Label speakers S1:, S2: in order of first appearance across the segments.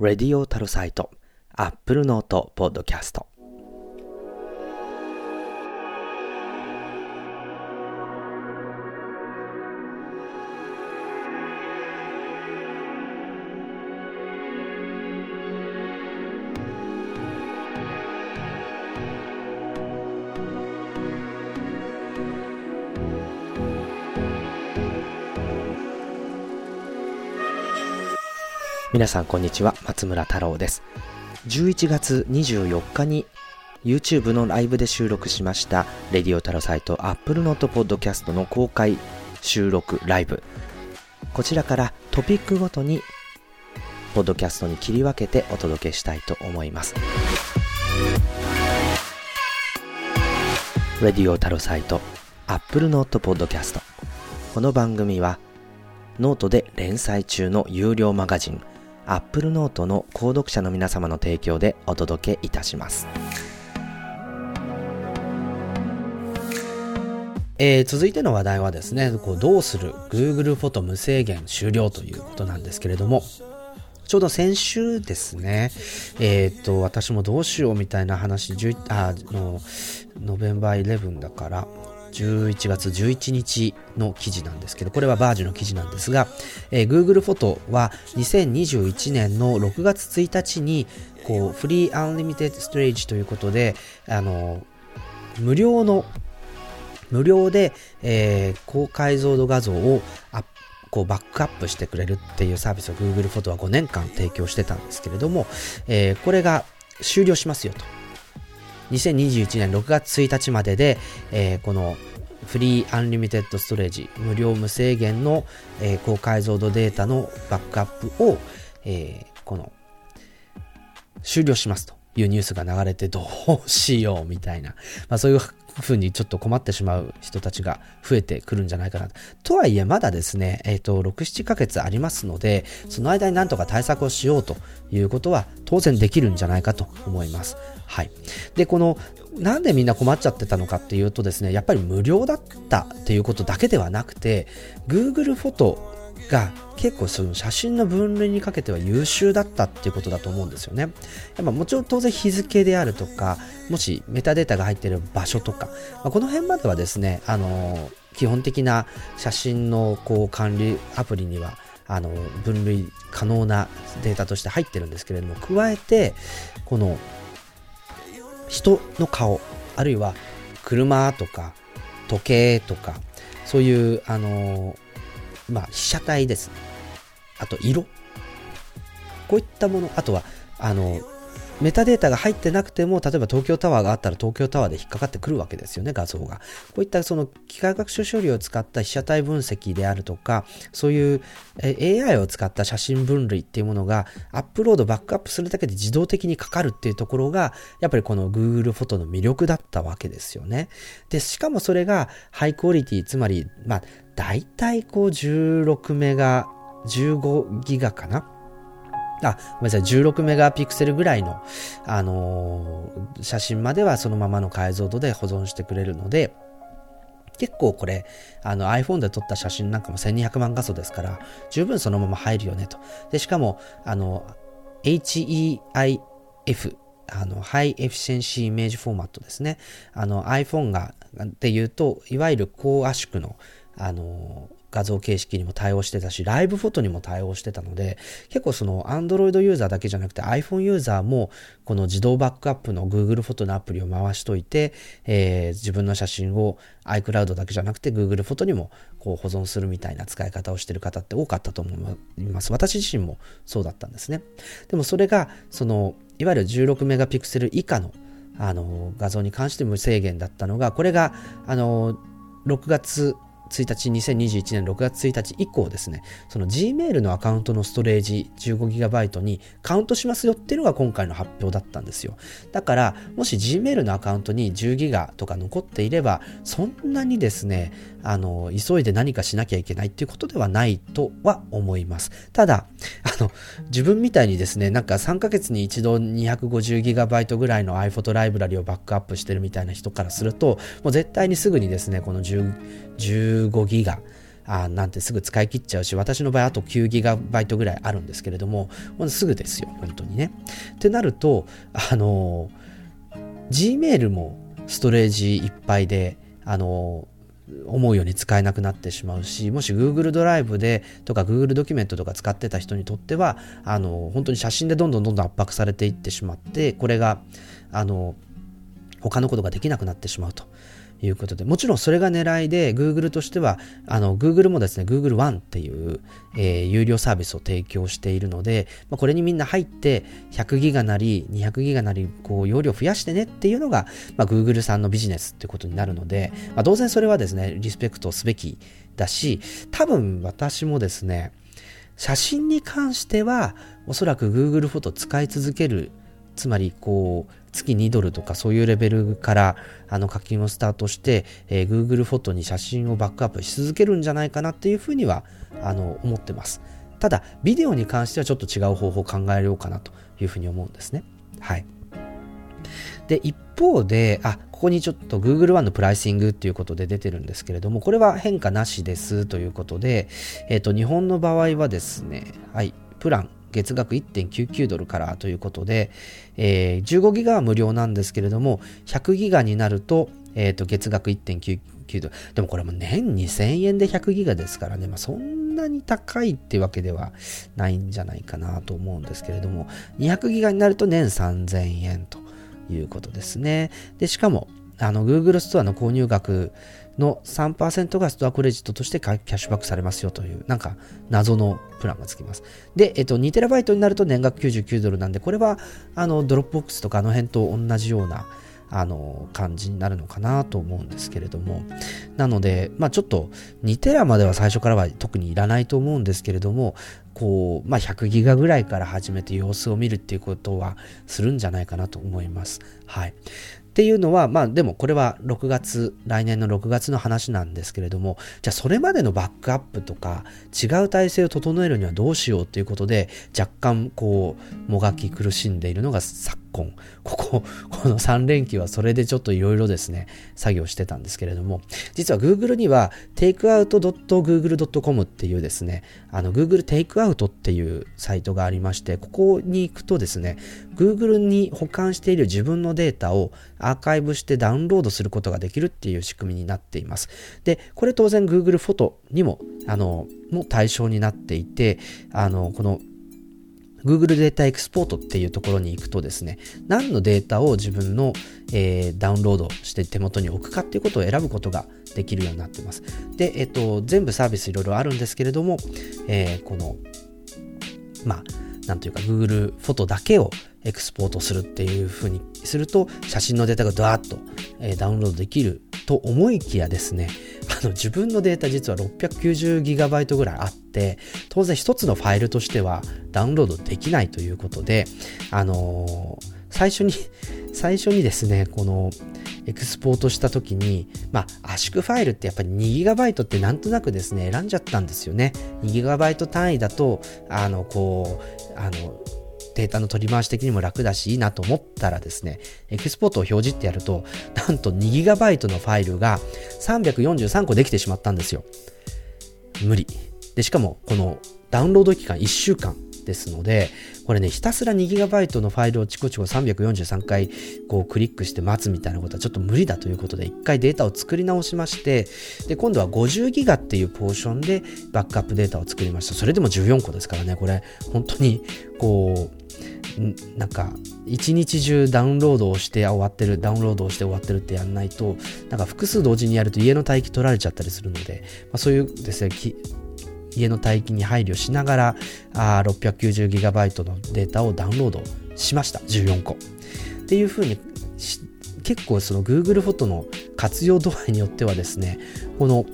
S1: レディオタルサイト、アップルノートポッドキャスト。皆さんこんにちは、松村太郎です。11月24日に YouTube のライブで収録しましたレディオタロサイト Apple Note Podcast の公開収録ライブ。こちらからトピックごとにポッドキャストに切り分けてお届けしたいと思います。レディオタロサイト Apple Note Podcast この番組はノートで連載中の有料マガジン Apple Note の購読者の皆様の提供でお届けいたします。えー、続いての話題はですね、こうどうする Google フォト無制限終了ということなんですけれども、ちょうど先週ですね、えっ、ー、と、私もどうしようみたいな話、あの、ノベンバー11だから、11月11日の記事なんですけど、これはバージュの記事なんですが、えー、Google フォトは2021年の6月1日に、こう、フリーアンリミテッドストレージということで、あの、無料の、無料で、えー、高解像度画像をアッこうバックアップしてくれるっていうサービスを Google フォトは5年間提供してたんですけれども、えー、これが終了しますよと。2021年6月1日までで、えー、このフリーアンリミテッドストレージ、無料無制限の、えー、高解像度データのバックアップを、えー、この、終了しますと。いうニュースが流れてどうしようみたいな、まあそういうふうにちょっと困ってしまう人たちが増えてくるんじゃないかな。とはいえまだですね、えっ、ー、と、6、7ヶ月ありますので、その間になんとか対策をしようということは当然できるんじゃないかと思います。はい。で、この、なんでみんな困っちゃってたのかっていうとですね、やっぱり無料だったっていうことだけではなくて、Google フォトが結構その写真の分類にかけては優秀だったっていうことだと思うんですよね。やっぱもちろん当然日付であるとか、もしメタデータが入っている場所とか、まあ、この辺まではですね、あの基本的な写真のこう管理アプリにはあの分類可能なデータとして入ってるんですけれども、加えて、この人の顔、あるいは車とか時計とか、そういう、あのまあ、被写体ですね。あと、色。こういったもの、あとは、あの、メタデータが入ってなくても、例えば東京タワーがあったら東京タワーで引っかかってくるわけですよね、画像が。こういったその機械学習処理を使った被写体分析であるとか、そういう AI を使った写真分類っていうものがアップロード、バックアップするだけで自動的にかかるっていうところが、やっぱりこの Google フォトの魅力だったわけですよね。で、しかもそれがハイクオリティ、つまり、まあ、大体こう16メガ、15ギガかなあ、ごめんなさい、16メガピクセルぐらいの、あのー、写真まではそのままの解像度で保存してくれるので、結構これ、あの iPhone で撮った写真なんかも1200万画素ですから、十分そのまま入るよねと。で、しかも、あの、HEIF、あの、 High Efficiency Image Format ですね。あの iPhone が、っていうと、いわゆる高圧縮の、あの、画像形式にも対応してたし、ライブフォトにも対応してたので、結構その Android ユーザーだけじゃなくて iPhone ユーザーもこの自動バックアップの Google フォトのアプリを回しといて、えー、自分の写真を iCloud だけじゃなくて Google フォトにもこう保存するみたいな使い方をしてる方って多かったと思います。私自身もそうだったんですね。でもそれが、その、いわゆる16メガピクセル以下のあの画像に関して無制限だったのが、これが、あの、6月1日、2021年6月1日以降ですね、その Gmail のアカウントのストレージ 15GB にカウントしますよっていうのが今回の発表だったんですよ。だから、もし Gmail のアカウントに 10GB とか残っていれば、そんなにですね、あの、急いで何かしなきゃいけないっていうことではないとは思います。ただ、あの、自分みたいにですね、なんか3ヶ月に一度 250GB ぐらいの iPhoto ライブラリをバックアップしてるみたいな人からすると、もう絶対にすぐにですね、この15ギガあなんてすぐ使い切っちゃうし、私の場合あと 9GB ぐらいあるんですけれども、もうすぐですよ、本当にね。ってなると、あの、Gmail もストレージいっぱいで、あの、思うように使えなくなってしまうし、もし Google ドライブでとか Google ドキュメントとか使ってた人にとっては、あの、本当に写真でどんどんどんどん圧迫されていってしまって、これが、あの、他のことができなくなってしまうと。いうことで、もちろんそれが狙いで、Google としては、あの、Google もですね、Google One っていう、えー、有料サービスを提供しているので、まあ、これにみんな入って、100ギガなり、200ギガなり、こう、容量増やしてねっていうのが、まあ、Google さんのビジネスってことになるので、まあ、当然それはですね、リスペクトすべきだし、多分私もですね、写真に関しては、おそらく Google フォト使い続けるつまりこう月2ドルとかそういうレベルからあの課金をスタートして、えー、Google フォトに写真をバックアップし続けるんじゃないかなっていうふうにはあの思ってます。ただ、ビデオに関してはちょっと違う方法を考えようかなというふうに思うんですね。はい。で、一方で、あ、ここにちょっと Google One のプライシングっていうことで出てるんですけれども、これは変化なしですということで、えっ、ー、と、日本の場合はですね、はい、プラン月額1.99ドルからということで、えー、15ギガは無料なんですけれども、100ギガになると、えー、と月額1.99ドル。でもこれも年2000円で100ギガですからね、まあ、そんなに高いってわけではないんじゃないかなと思うんですけれども、200ギガになると年3000円ということですね。で、しかも、あの、Google ストアの購入額の3%がストアクレジットとしてキャッシュバックされますよという、なんか謎のプランがつきます。で、えっと、2TB になると年額99ドルなんで、これは、あの、ドロップボックスとかあの辺と同じような、あの、感じになるのかなと思うんですけれども。なので、まあちょっと2テラまでは最初からは特にいらないと思うんですけれども、こう、まあ100ギガぐらいから始めて様子を見るっていうことはするんじゃないかなと思います。はい。っていうのは、まあでもこれは6月、来年の6月の話なんですけれども、じゃあそれまでのバックアップとか違う体制を整えるにはどうしようっていうことで若干こうもがき苦しんでいるのが昨今。ここ、この3連休はそれでちょっといろいろですね、作業してたんですけれども、実は Google には takeout.google.com っていうですね、あの Google Takeout っていうサイトがありまして、ここに行くとですね、Google に保管している自分のデータをアーカイブしてダウンロードすることができるっていう仕組みになっています。で、これ当然 Google フォトにも、あの、も対象になっていて、あの、この Google データエクスポートっていうところに行くとですね、何のデータを自分の、えー、ダウンロードして手元に置くかっていうことを選ぶことができるようになってます。で、えっ、と、全部サービスいろいろあるんですけれども、えー、この、まあ、なんというか Google フォトだけをエクスポートするっていう風にすると写真のデータがドワーッと、え、ダウンロードできると思いきやですね、の自分のデータ実は 690GB ぐらいあって、当然一つのファイルとしてはダウンロードできないということで、あのー、最初に、最初にですね、このエクスポートした時に、まあ、圧縮ファイルってやっぱり 2GB ってなんとなくですね、選んじゃったんですよね。2GB 単位だと、あの、こう、あの、データの取り回し的にも楽だしいいなと思ったらですね、エクスポートを表示ってやると、なんと 2GB のファイルが343個できてしまったんですよ。無理。で、しかも、このダウンロード期間1週間ですので、これね、ひたすら 2GB のファイルをチコチコ343回こうクリックして待つみたいなことはちょっと無理だということで、一回データを作り直しまして、で、今度は 50GB っていうポーションでバックアップデータを作りました。それでも14個ですからね、これ、本当に、こう、なんか一日中ダウンロードをして終わってるダウンロードをして終わってるってやんないとなんか複数同時にやると家の待機取られちゃったりするので、まあ、そういうですね家の待機に配慮しながらあ 690GB のデータをダウンロードしました。14個。っていうふうに結構その Google フォトの活用度合いによってはですねこの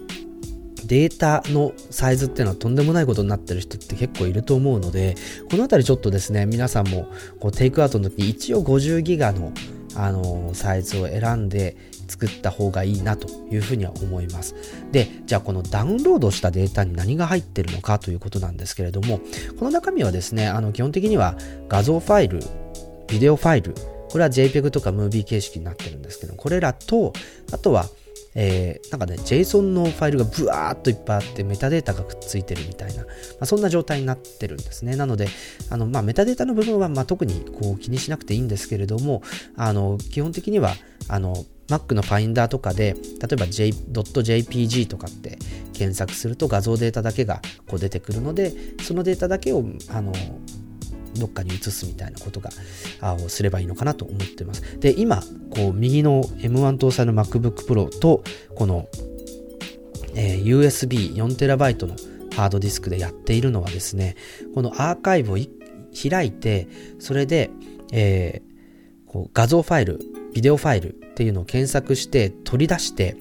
S1: データのサイズっていうのはとんでもないことになってる人って結構いると思うのでこのあたりちょっとですね皆さんもこうテイクアウトの時一応50ギガのあのサイズを選んで作った方がいいなというふうには思います。で、じゃあこのダウンロードしたデータに何が入ってるのかということなんですけれども、この中身はですね、あの基本的には画像ファイル、ビデオファイル、これは JPEG とか Movie 形式になってるんですけど、これらと、あとはえー、なんかね、JSON のファイルがブワーっといっぱいあって、メタデータがくっついてるみたいな、まあ、そんな状態になってるんですね。なので、あのまあ、メタデータの部分はまあ特にこう気にしなくていいんですけれども、あの基本的にはあの Mac のファインダーとかで、例えば J.jpg とかって検索すると画像データだけがこう出てくるので、そのデータだけをあのどっかに移すみたいなことがあをすればいいのかなと思ってます。で、今、こう右の M1 搭載の MacBook Pro と、この、えー、USB4TB のハードディスクでやっているのはですね、このアーカイブを開いて、それで、えー、こう画像ファイル、ビデオファイルっていうのを検索して取り出して、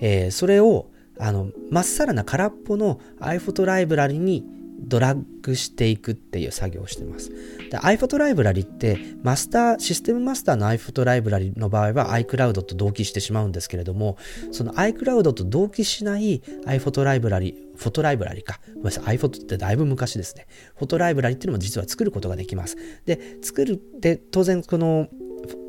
S1: えー、それをあの、まっさらな空っぽの iPhoto ライブラリにドラッグしていくっていう作業をしてます。iPhoto ライブラリってマスター、システムマスターの iPhoto ライブラリの場合は iCloud と同期してしまうんですけれども、その iCloud と同期しない iPhoto ライブラリ、フォトライブラリか。ごめんなさい。iPhoto ってだいぶ昔ですね。フォトライブラリっていうのも実は作ることができます。で、作る、で、当然この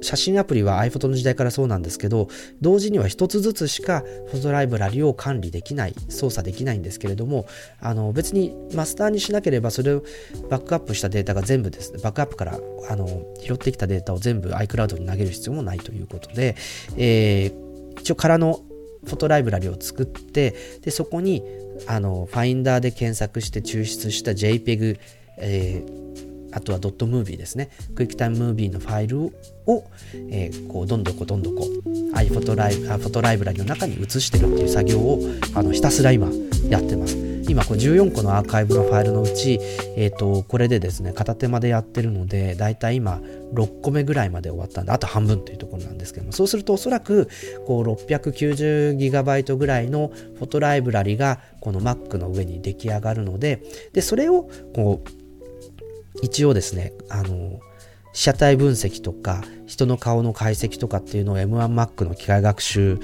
S1: 写真アプリは iPhoto の時代からそうなんですけど、同時には一つずつしかフォトライブラリを管理できない、操作できないんですけれども、あの別にマスターにしなければそれをバックアップしたデータが全部です。ね、バックアップからあの拾ってきたデータを全部 iCloud に投げる必要もないということで、えー、一応空のフォトライブラリを作って、でそこにあのファインダーで検索して抽出した JPEG、えーあとはドットムービーですね。クイックタイムムービーのファイルを、えー、こうどんどこどんどこ iPhoto ライブフォトライブラリの中に移してるっていう作業をあのひたすら今やってます。今こう14個のアーカイブのファイルのうち、えー、とこれでですね片手間でやってるのでだいたい今6個目ぐらいまで終わったんであと半分というところなんですけどもそうするとおそらくこう 690GB ぐらいのフォトライブラリがこの Mac の上に出来上がるのででそれをこう一応ですね、あの、被写体分析とか、人の顔の解析とかっていうのを M1Mac の機械学習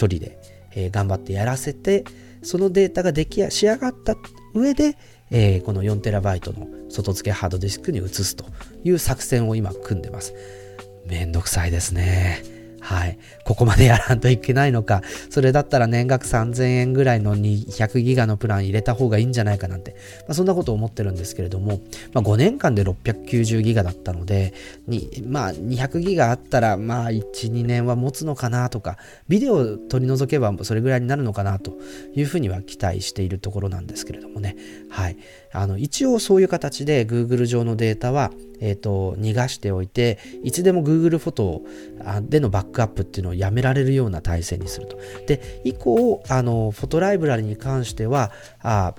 S1: 処理で、えー、頑張ってやらせて、そのデータが出来仕上がった上で、えー、この 4TB の外付けハードディスクに移すという作戦を今組んでます。めんどくさいですね。はい。ここまでやらんといけないのか、それだったら年額3000円ぐらいの200ギガのプラン入れた方がいいんじゃないかなんて、まあ、そんなことを思ってるんですけれども、まあ、5年間で690ギガだったので、にまあ、200ギガあったら、まあ、1、2年は持つのかなとか、ビデオを取り除けばそれぐらいになるのかなというふうには期待しているところなんですけれどもね。はい。あの、一応そういう形で Google 上のデータは、えっ、ー、と、逃がしておいて、いつでも Google フォトでのバックアップっていうのをやめられるような体制にすると。で、以降、あの、フォトライブラリに関しては、あ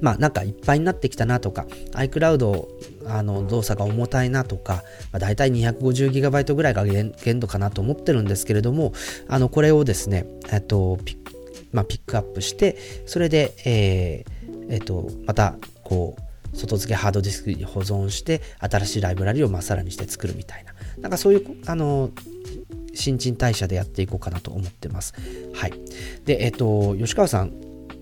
S1: まあなんかいっぱいになってきたなとか、iCloud あの動作が重たいなとか、まあ、大体 250GB ぐらいが限度かなと思ってるんですけれども、あのこれをですね、えっとピッ,、まあ、ピックアップして、それで、えーえっと、またこう外付けハードディスクに保存して新しいライブラリをまっさらにして作るみたいななんかそういうあの新陳代謝でやっていこうかなと思ってます。はい。で、えっと、吉川さん、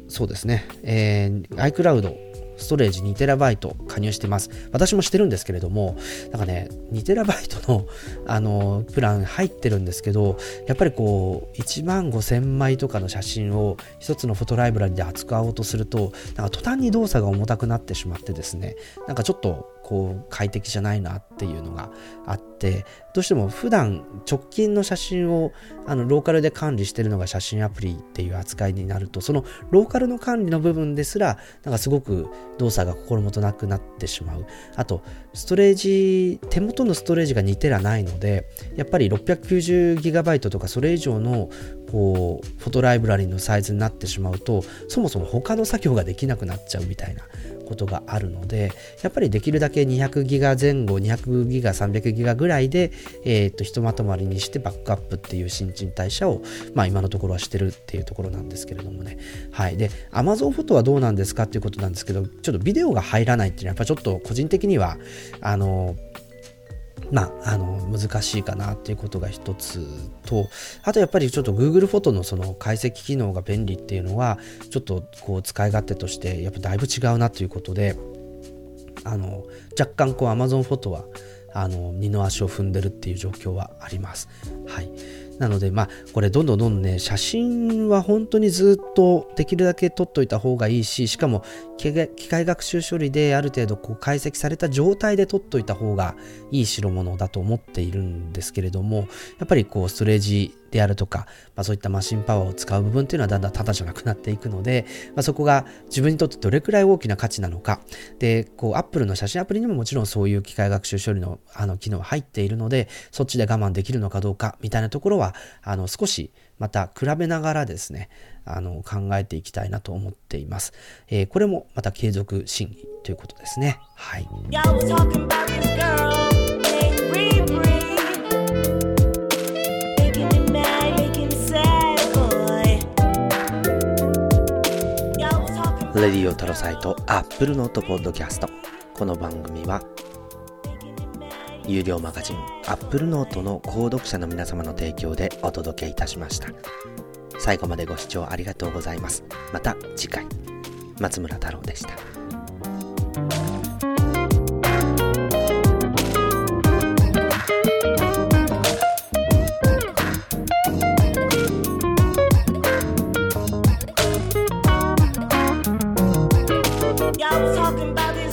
S1: そうですね、えー、iCloud ストレージ 2TB 加入してます。私もしてるんですけれども、なんかね、2TB の、あの、プラン入ってるんですけど、やっぱりこう、1万5000枚とかの写真を1つのフォトライブラリで扱おうとすると、なんか途端に動作が重たくなってしまってですね、なんかちょっとこう快適じゃないなっていうのがあってどうしても普段直近の写真をあのローカルで管理してるのが写真アプリっていう扱いになるとそのローカルの管理の部分ですらなんかすごく動作が心もとなくなってしまう。あとストレージ手元のストレージが2テラないのでやっぱり 690GB とかそれ以上のこうフォトライブラリのサイズになってしまうとそもそも他の作業ができなくなっちゃうみたいな。ことがあるので、やっぱりできるだけ200ギガ前後、200ギガ、300ギガぐらいで、えっ、と、ひとまとまりにしてバックアップっていう新陳代謝を、まあ今のところはしてるっていうところなんですけれどもね。はい。で、Amazon フォトはどうなんですかっていうことなんですけど、ちょっとビデオが入らないっていうのは、やっぱちょっと個人的には、あの、まあ、あの難しいかなっていうことが一つとあとやっぱりちょっと Google フォトのその解析機能が便利っていうのはちょっとこう使い勝手としてやっぱだいぶ違うなということであの若干こう Amazon フォトはあの二の足を踏んでるっていう状況はあります。はい、なので、まあ、これどんどんどんどんね、写真は本当にずっとできるだけ撮っといた方がいいし、しかも機械学習処理である程度こう解析された状態で撮っといた方がいい代物だと思っているんですけれども、やっぱりこうストレージであるとか、まあ、そういったマシンパワーを使う部分っていうのはだんだんタダじゃなくなっていくので、まあ、そこが自分にとってどれくらい大きな価値なのか。で、こう Apple の写真アプリにももちろんそういう機械学習処理のあの機能は入っているので、そっちで我慢できるのかどうかみたいなところは、あの少しまた比べながらですね、あの考えていきたいなと思っています。えー、これもまた継続審議ということですね。はい。レディオタロサイト Apple Note ポッドキャスト。この番組は有料マガジンアップルノートの購読者の皆様の提供でお届けいたしました。最後までご視聴ありがとうございます。また次回。松村太郎でした。Y'all was talking about it.